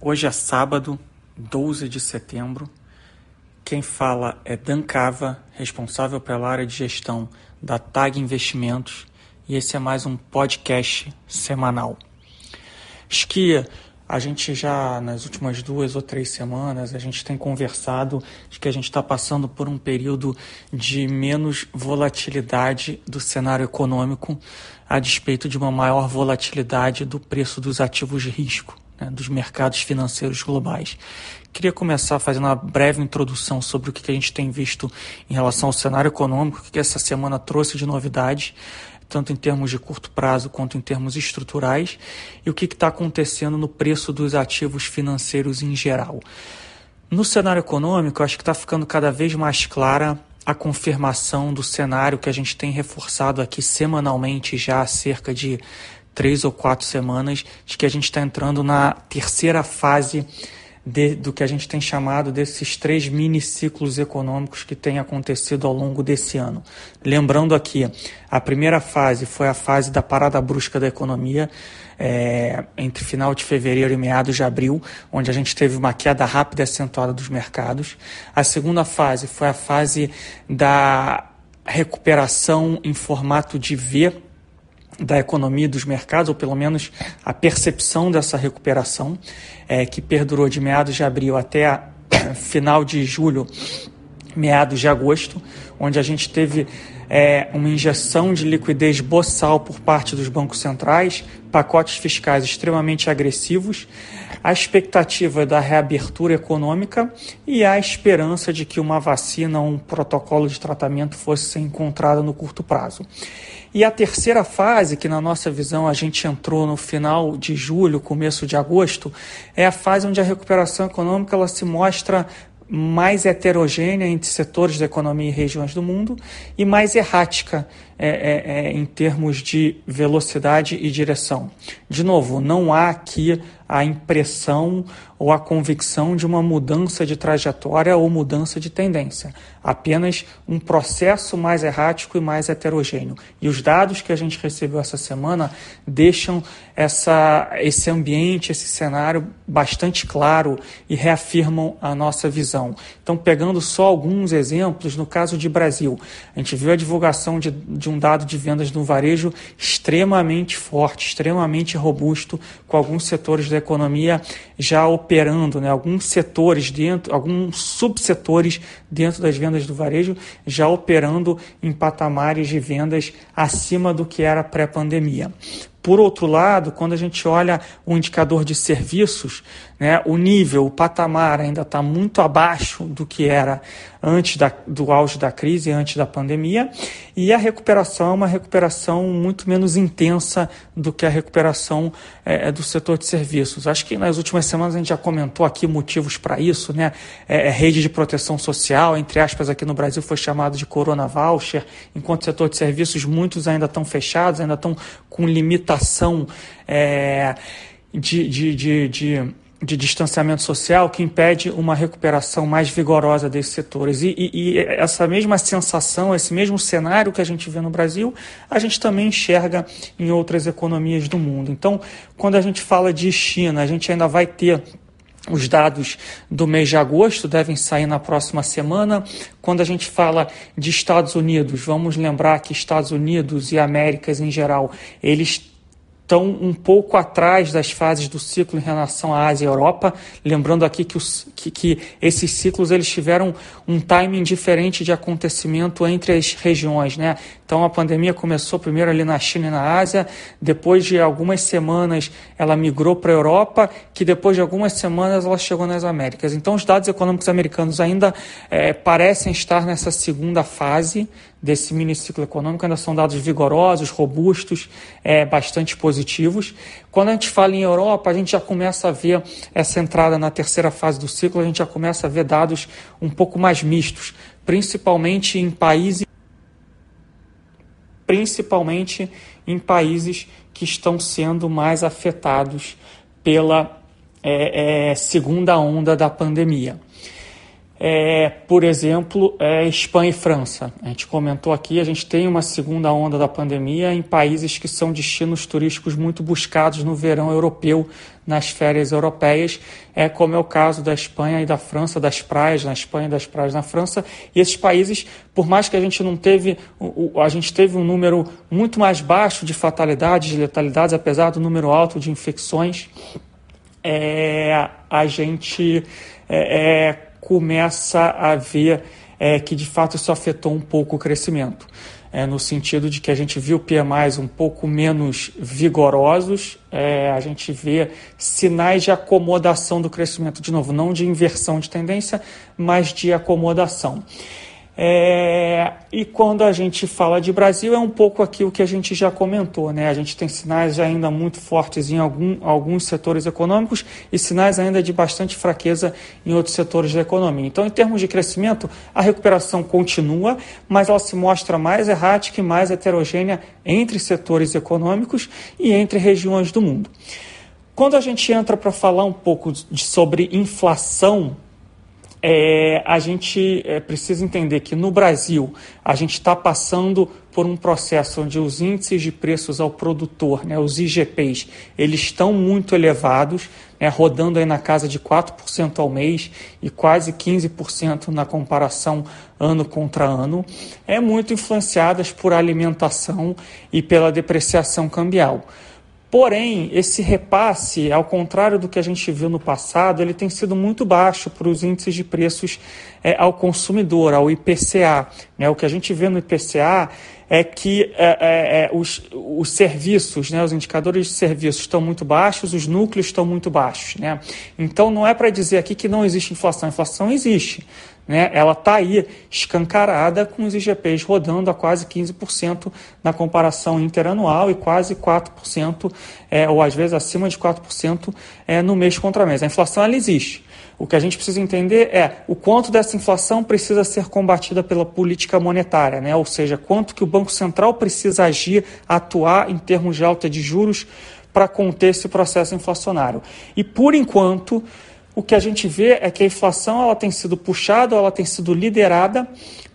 Hoje é sábado, 12 de setembro. Quem fala é Dan Cava, responsável pela área de gestão da TAG Investimentos, e esse é mais um podcast semanal. Esquia, a gente já nas últimas duas ou três semanas a gente tem conversado de que a gente está passando por um período de menos volatilidade do cenário econômico, a despeito de uma maior volatilidade do preço dos ativos de risco né, dos mercados financeiros globais. Queria começar fazendo uma breve introdução sobre o que a gente tem visto em relação ao cenário econômico, o que essa semana trouxe de novidades, tanto em termos de curto prazo quanto em termos estruturais, e o que está acontecendo no preço dos ativos financeiros em geral. No cenário econômico, acho que está ficando cada vez mais clara a confirmação do cenário que a gente tem reforçado aqui semanalmente já há cerca de três ou quatro semanas de que a gente está entrando na terceira fase de, do que a gente tem chamado desses três mini ciclos econômicos que têm acontecido ao longo desse ano. Lembrando aqui, a primeira fase foi a fase da parada brusca da economia, é, entre final de fevereiro e meados de abril, onde a gente teve uma queda rápida e acentuada dos mercados. A segunda fase foi a fase da recuperação em formato de V da economia dos mercados, ou pelo menos a percepção dessa recuperação, é, que perdurou de meados de abril até a, final de julho, meados de agosto, onde a gente teve é, uma injeção de liquidez boçal por parte dos bancos centrais, pacotes fiscais extremamente agressivos, a expectativa da reabertura econômica e a esperança de que uma vacina ou um protocolo de tratamento fosse ser encontrado no curto prazo. E a terceira fase, que na nossa visão a gente entrou no final de julho, começo de agosto, é a fase onde a recuperação econômica ela se mostra mais heterogênea entre setores da economia e regiões do mundo e mais errática é, é, é, em termos de velocidade e direção. De novo, não há aqui a impressão ou a convicção de uma mudança de trajetória ou mudança de tendência, apenas um processo mais errático e mais heterogêneo. E os dados que a gente recebeu essa semana deixam essa, esse ambiente, esse cenário bastante claro e reafirmam a nossa visão. Então, pegando só alguns exemplos, no caso de Brasil, a gente viu a divulgação de, de de um dado de vendas no varejo extremamente forte, extremamente robusto, com alguns setores da economia já operando, né? alguns setores dentro, alguns subsetores dentro das vendas do varejo já operando em patamares de vendas acima do que era pré-pandemia. Por outro lado, quando a gente olha o indicador de serviços, né, o nível, o patamar ainda está muito abaixo do que era antes da, do auge da crise, antes da pandemia, e a recuperação é uma recuperação muito menos intensa do que a recuperação é, é do setor de serviços. Acho que nas últimas semanas a gente já comentou aqui motivos para isso, né? É, é, rede de proteção social, entre aspas, aqui no Brasil foi chamado de Corona Voucher, enquanto o setor de serviços muitos ainda estão fechados, ainda estão com limitação é, de, de, de, de de distanciamento social que impede uma recuperação mais vigorosa desses setores. E, e, e, essa mesma sensação, esse mesmo cenário que a gente vê no Brasil, a gente também enxerga em outras economias do mundo. Então, quando a gente fala de China, a gente ainda vai ter. Os dados do mês de agosto devem sair na próxima semana. Quando a gente fala de Estados Unidos, vamos lembrar que Estados Unidos e Américas em geral, eles estão um pouco atrás das fases do ciclo em relação à Ásia e Europa. Lembrando aqui que, os, que, que esses ciclos eles tiveram um timing diferente de acontecimento entre as regiões. Né? Então a pandemia começou primeiro ali na China e na Ásia, depois de algumas semanas ela migrou para a Europa, que depois de algumas semanas ela chegou nas Américas. Então os dados econômicos americanos ainda é, parecem estar nessa segunda fase desse mini ciclo econômico, ainda são dados vigorosos, robustos, é, bastante positivos. Quando a gente fala em Europa, a gente já começa a ver essa entrada na terceira fase do ciclo, a gente já começa a ver dados um pouco mais mistos, principalmente em países principalmente em países que estão sendo mais afetados pela é, é, segunda onda da pandemia. É, por exemplo, é Espanha e França. A gente comentou aqui, a gente tem uma segunda onda da pandemia em países que são destinos turísticos muito buscados no verão europeu, nas férias europeias, é como é o caso da Espanha e da França, das praias na Espanha das praias na França. E esses países, por mais que a gente não teve, a gente teve um número muito mais baixo de fatalidades, de letalidades, apesar do número alto de infecções, é, a gente é, é começa a ver é, que de fato isso afetou um pouco o crescimento. É, no sentido de que a gente viu PMIs um pouco menos vigorosos, é, a gente vê sinais de acomodação do crescimento, de novo, não de inversão de tendência, mas de acomodação. É, e quando a gente fala de Brasil, é um pouco aquilo que a gente já comentou, né? A gente tem sinais ainda muito fortes em algum, alguns setores econômicos e sinais ainda de bastante fraqueza em outros setores da economia. Então, em termos de crescimento, a recuperação continua, mas ela se mostra mais errática e mais heterogênea entre setores econômicos e entre regiões do mundo. Quando a gente entra para falar um pouco de, sobre inflação, é, a gente é, precisa entender que no Brasil a gente está passando por um processo onde os índices de preços ao produtor, né, os IGPs, eles estão muito elevados, né, rodando aí na casa de 4% ao mês e quase 15% na comparação ano contra ano, é muito influenciadas por alimentação e pela depreciação cambial. Porém, esse repasse, ao contrário do que a gente viu no passado, ele tem sido muito baixo para os índices de preços é, ao consumidor, ao IPCA. Né? O que a gente vê no IPCA é que é, é, é, os, os serviços, né, os indicadores de serviços estão muito baixos, os núcleos estão muito baixos. Né? Então, não é para dizer aqui que não existe inflação. Inflação existe né, ela está aí escancarada com os IGPs rodando a quase 15% na comparação interanual e quase 4%, é, ou às vezes acima de 4% é, no mês contra mês. A inflação ela existe. O que a gente precisa entender é o quanto dessa inflação precisa ser combatida pela política monetária, né? ou seja, quanto que o Banco Central precisa agir, atuar em termos de alta de juros para conter esse processo inflacionário. E por enquanto, o que a gente vê é que a inflação ela tem sido puxada, ela tem sido liderada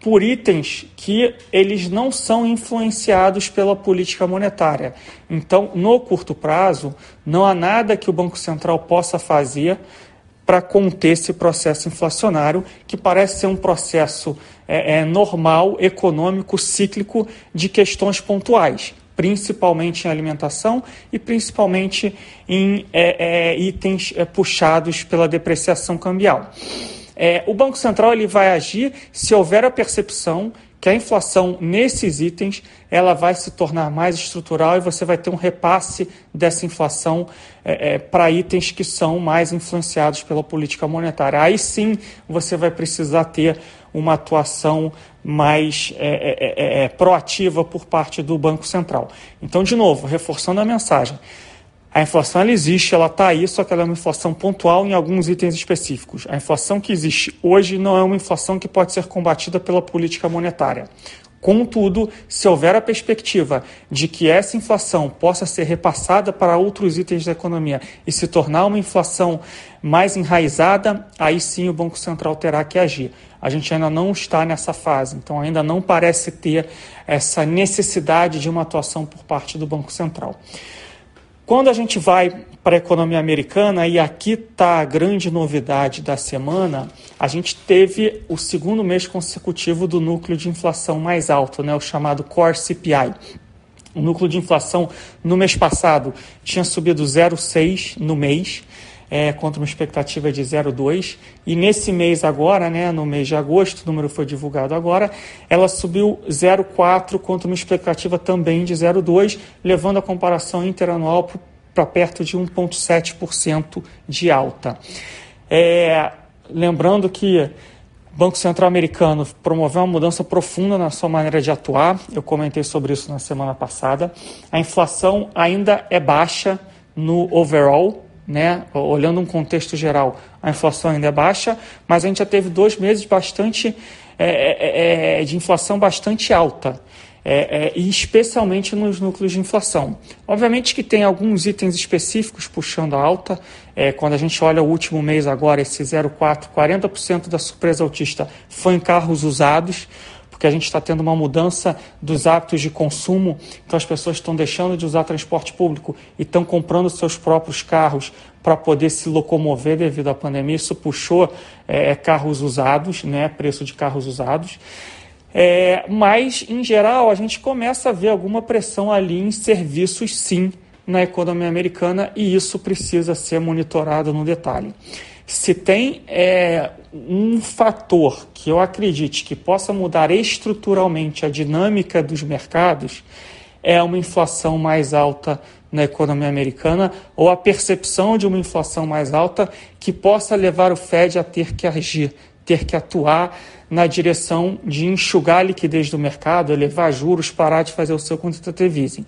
por itens que eles não são influenciados pela política monetária. Então, no curto prazo, não há nada que o Banco Central possa fazer para conter esse processo inflacionário, que parece ser um processo é, é, normal, econômico, cíclico de questões pontuais principalmente em alimentação e principalmente em é, é, itens é, puxados pela depreciação cambial. É, o Banco Central ele vai agir se houver a percepção que a inflação nesses itens ela vai se tornar mais estrutural e você vai ter um repasse dessa inflação é, é, para itens que são mais influenciados pela política monetária. Aí sim você vai precisar ter uma atuação mais é é, é, é, proativa por parte do Banco Central. Então, de novo, reforçando a mensagem. A inflação ela existe, ela está aí, só que ela é uma inflação pontual em alguns itens específicos. A inflação que existe hoje não é uma inflação que pode ser combatida pela política monetária. Contudo, se houver a perspectiva de que essa inflação possa ser repassada para outros itens da economia e se tornar uma inflação mais enraizada, aí sim o Banco Central terá que agir. A gente ainda não está nessa fase, então ainda não parece ter essa necessidade de uma atuação por parte do Banco Central. Quando a gente vai para a economia americana, e aqui está a grande novidade da semana, a gente teve o segundo mês consecutivo do núcleo de inflação mais alto, né, o chamado Core CPI. O núcleo de inflação no mês passado tinha subido 0,6 no mês, é, contra uma expectativa de 0,2. E nesse mês agora, né, no mês de agosto, o número foi divulgado agora, ela subiu 0,4 contra uma expectativa também de 0,2, levando a comparação interanual para perto de 1,7% de alta. É, lembrando que o Banco Central Americano promoveu uma mudança profunda na sua maneira de atuar, eu comentei sobre isso na semana passada. A inflação ainda é baixa no overall, né? olhando um contexto geral, a inflação ainda é baixa, mas a gente já teve dois meses bastante é, é, é, é de inflação bastante alta. é, e especialmente nos núcleos de inflação. Obviamente que tem alguns itens específicos puxando a alta. Quando a gente olha o último mês agora, esse 0,4, 40% da surpresa autista foi em carros usados porque a gente está tendo uma mudança dos hábitos de consumo, então as pessoas estão deixando de usar transporte público e estão comprando seus próprios carros para poder se locomover devido à pandemia. Isso puxou é, carros usados, né, preço de carros usados. É, mas, em geral, a gente começa a ver alguma pressão ali em serviços, sim, na economia americana, e isso precisa ser monitorado no detalhe. Se tem é, um fator que eu acredite que possa mudar estruturalmente a dinâmica dos mercados, é uma inflação mais alta na economia americana ou a percepção de uma inflação mais alta que possa levar o Fed a ter que agir, ter que atuar na direção de enxugar a liquidez do mercado, elevar juros, parar de fazer o seu quantitative easing.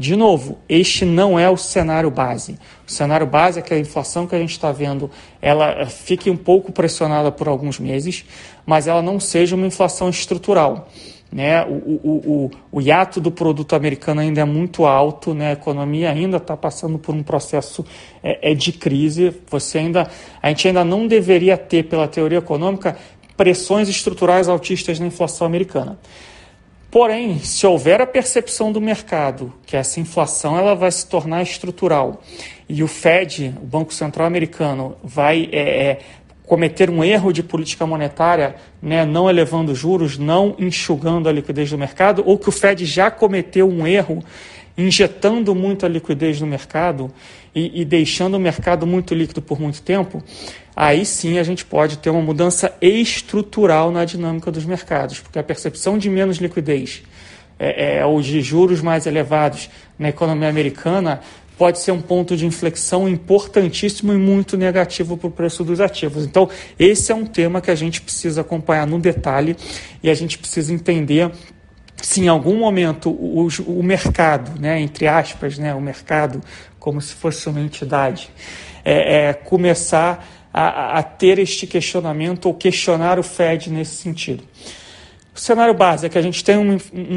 De novo, este não é o cenário base. O cenário base é que a inflação que a gente está vendo ela fique um pouco pressionada por alguns meses, mas ela não seja uma inflação estrutural. Né? O, o, o, o hiato do produto americano ainda é muito alto, né? a economia ainda está passando por um processo é, é de crise. Você ainda, a gente ainda não deveria ter, pela teoria econômica, pressões estruturais altistas na inflação americana. Porém, se houver a percepção do mercado que essa inflação ela vai se tornar estrutural e o Fed, o Banco Central Americano, vai é, é, cometer um erro de política monetária, né, não elevando juros, não enxugando a liquidez do mercado, ou que o Fed já cometeu um erro injetando muita liquidez no mercado e, e, deixando o mercado muito líquido por muito tempo, aí sim a gente pode ter uma mudança estrutural na dinâmica dos mercados, porque a percepção de menos liquidez é, é, ou de juros mais elevados na economia americana pode ser um ponto de inflexão importantíssimo e muito negativo para o preço dos ativos. Então, esse é um tema que a gente precisa acompanhar no detalhe e a gente precisa entender se em algum momento o, o mercado, né, entre aspas, né, o mercado como se fosse uma entidade, é, é começar a, a ter este questionamento ou questionar o Fed nesse sentido. O cenário base é que a gente tem uma,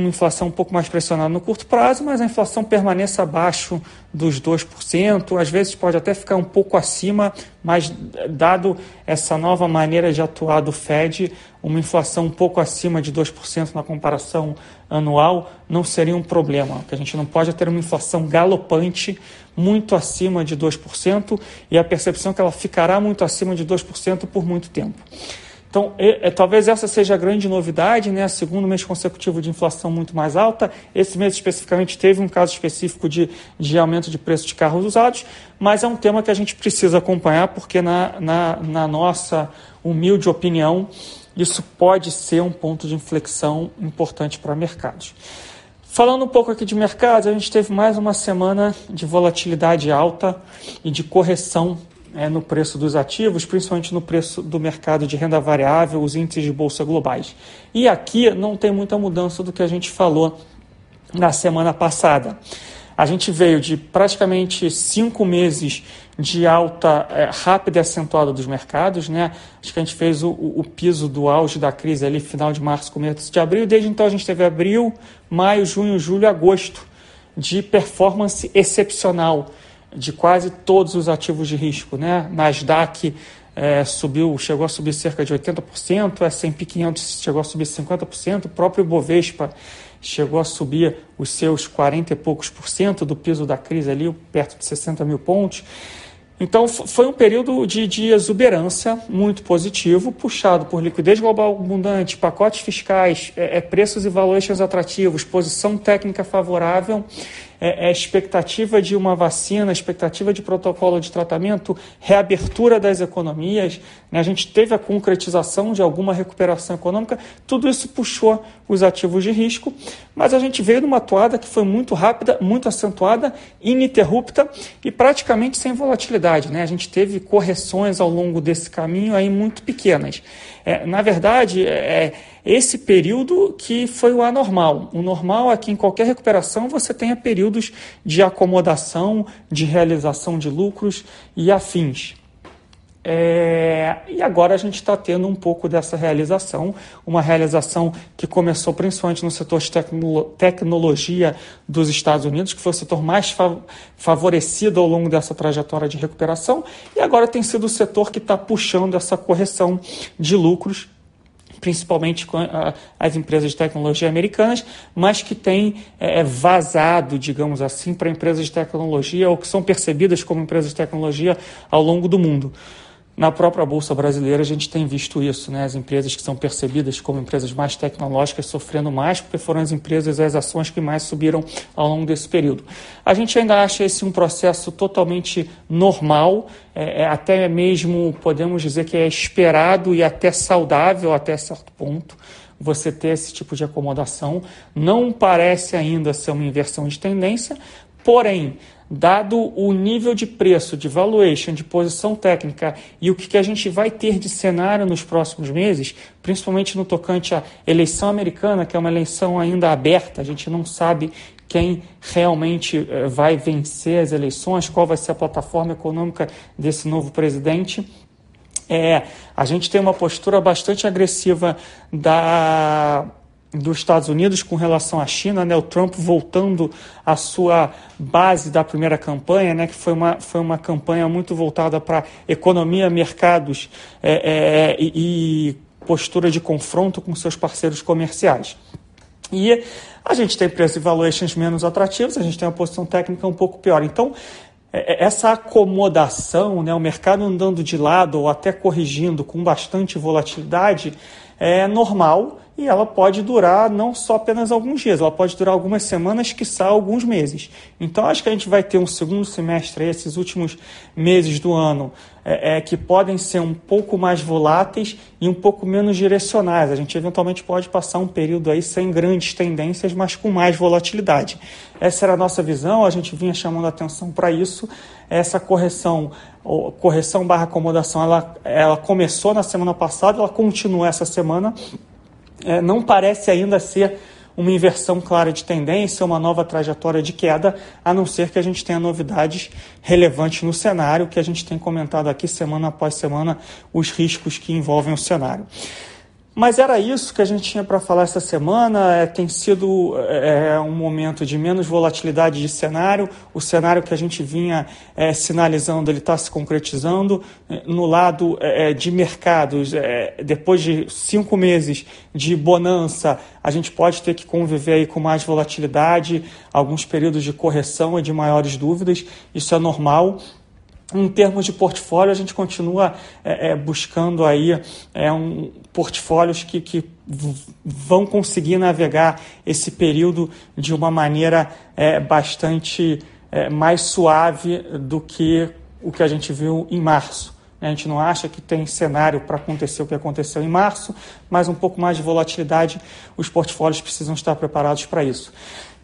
inflação um pouco mais pressionada no curto prazo, mas a inflação permaneça abaixo dos 2%, às vezes pode até ficar um pouco acima, mas dado essa nova maneira de atuar do Fed, uma inflação um pouco acima de 2% na comparação anual não seria um problema. O que a gente não pode é ter uma inflação galopante muito acima de 2% e a percepção é que ela ficará muito acima de 2% por muito tempo. Então, é, é, talvez essa seja a grande novidade, né? Segundo mês consecutivo de inflação muito mais alta. Esse mês especificamente teve um caso específico de, de aumento de preço de carros usados, mas é um tema que a gente precisa acompanhar, porque na, na, na nossa humilde opinião, isso pode ser um ponto de inflexão importante para mercados. Falando um pouco aqui de mercados, a gente teve mais uma semana de volatilidade alta e de correção é, no preço dos ativos, principalmente no preço do mercado de renda variável, os índices de bolsa globais. E aqui não tem muita mudança do que a gente falou na semana passada. A gente veio de praticamente cinco meses de alta é, rápida e acentuada dos mercados. Né? Acho que a gente fez o, o, piso do auge da crise ali, final de março, começo de abril. Desde então a gente teve abril, maio, junho, julho, agosto de performance excepcional de quase todos os ativos de risco. Né? Nasdaq é, subiu, chegou a subir cerca de 80%, S&P 500 chegou a subir 50%, o próprio Bovespa chegou a subir os seus 40 e poucos por cento do piso da crise ali, perto de 60 mil pontos. Então foi um período de, de exuberância muito positivo, puxado por liquidez global abundante, pacotes fiscais, é, é, preços e valuations atrativos, posição técnica favorável é, é expectativa de uma vacina, expectativa de protocolo de tratamento, reabertura das economias, né? a gente teve a concretização de alguma recuperação econômica, tudo isso puxou os ativos de risco, mas a gente veio numa toada que foi muito rápida, muito acentuada, ininterrupta e praticamente sem volatilidade. Né? A gente teve correções ao longo desse caminho aí muito pequenas. É, na verdade, é, esse período que foi o anormal. O normal é que em qualquer recuperação você tenha períodos de acomodação, de realização de lucros e afins. É, e agora a gente está tendo um pouco dessa realização, uma realização que começou principalmente no setor de tecno tecnologia dos Estados Unidos, que foi o setor mais fa favorecido ao longo dessa trajetória de recuperação, e agora tem sido o setor que está puxando essa correção de lucros principalmente as empresas de tecnologia americanas, mas que têm é, vazado, digamos assim, para empresas de tecnologia ou que são percebidas como empresas de tecnologia ao longo do mundo. Na própria Bolsa Brasileira, a gente tem visto isso, né? as empresas que são percebidas como empresas mais tecnológicas sofrendo mais, porque foram as empresas as ações que mais subiram ao longo desse período. A gente ainda acha esse um processo totalmente normal, é, é até mesmo podemos dizer que é esperado e até saudável até certo ponto você ter esse tipo de acomodação. Não parece ainda ser uma inversão de tendência, porém dado o nível de preço, de valuation, de posição técnica e o que a gente vai ter de cenário nos próximos meses, principalmente no tocante à eleição americana, que é uma eleição ainda aberta, a gente não sabe quem realmente eh, vai vencer as eleições, qual vai ser a plataforma econômica desse novo presidente. É, a gente tem uma postura bastante agressiva da dos Estados Unidos com relação à China, né? o Trump voltando à sua base da primeira campanha, né? que foi uma, foi uma campanha muito voltada para economia, mercados é, é, e, e postura de confronto com seus parceiros comerciais. E a gente tem preços e valuations menos atrativos, a gente tem uma posição técnica um pouco pior. Então, é, é, essa acomodação, né, o mercado andando de lado ou até corrigindo com bastante volatilidade, é normal e ela pode durar não só apenas alguns dias, ela pode durar algumas semanas, quiçá alguns meses. Então acho que a gente vai ter um segundo semestre, esses últimos meses do ano, é, é, que podem ser um pouco mais voláteis e um pouco menos direcionais. A gente eventualmente pode passar um período aí sem grandes tendências, mas com mais volatilidade. Essa era a nossa visão, a gente vinha chamando atenção para isso. Essa correção, correção barra acomodação, ela, ela começou na semana passada, ela continua essa semana é, não parece ainda ser uma inversão clara de tendência, uma nova trajetória de queda, a não ser que a gente tenha novidades relevantes no cenário, que a gente tem comentado aqui semana após semana, os riscos que envolvem o cenário. Mas era isso que a gente tinha para falar essa semana. É, tem sido é, um momento de menos volatilidade de cenário. O cenário que a gente vinha é, sinalizando ele está se concretizando. É, no lado é, é, de mercados, depois de cinco meses de bonança, a gente pode ter que conviver aí com mais volatilidade, alguns períodos de correção e de maiores dúvidas. Isso é normal. Em termos de portfólio, a gente continua é, é, buscando aí é, um, portfólios que, que vão conseguir navegar esse período de uma maneira é, bastante é, mais suave do que o que a gente viu em março. A gente não acha que tem cenário para acontecer o que aconteceu em março, mas um pouco mais de volatilidade, os portfólios precisam estar preparados para isso.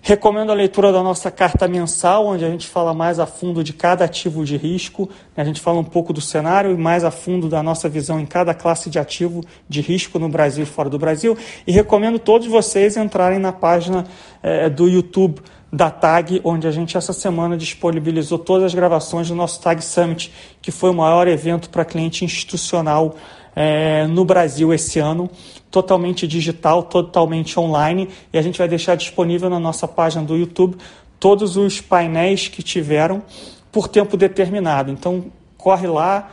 Recomendo a leitura da nossa carta mensal, onde a gente fala mais a fundo de cada ativo de risco, a gente fala um pouco do cenário e mais a fundo da nossa visão em cada classe de ativo de risco no Brasil e fora do Brasil. E recomendo todos vocês entrarem na página é, do YouTube da TAG, onde a gente essa semana disponibilizou todas as gravações do nosso TAG Summit, que foi o maior evento para cliente institucional é, no Brasil esse ano, totalmente digital, totalmente online, e a gente vai deixar disponível na nossa página do YouTube todos os painéis que tiveram por tempo determinado. Então, corre lá,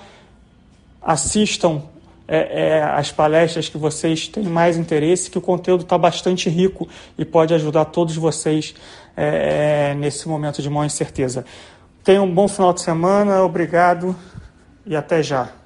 assistam é, é, as palestras que vocês têm mais interesse, que o conteúdo está bastante rico e pode ajudar todos vocês é, nesse momento de maior incerteza. Tenham um bom final de semana, obrigado e até já.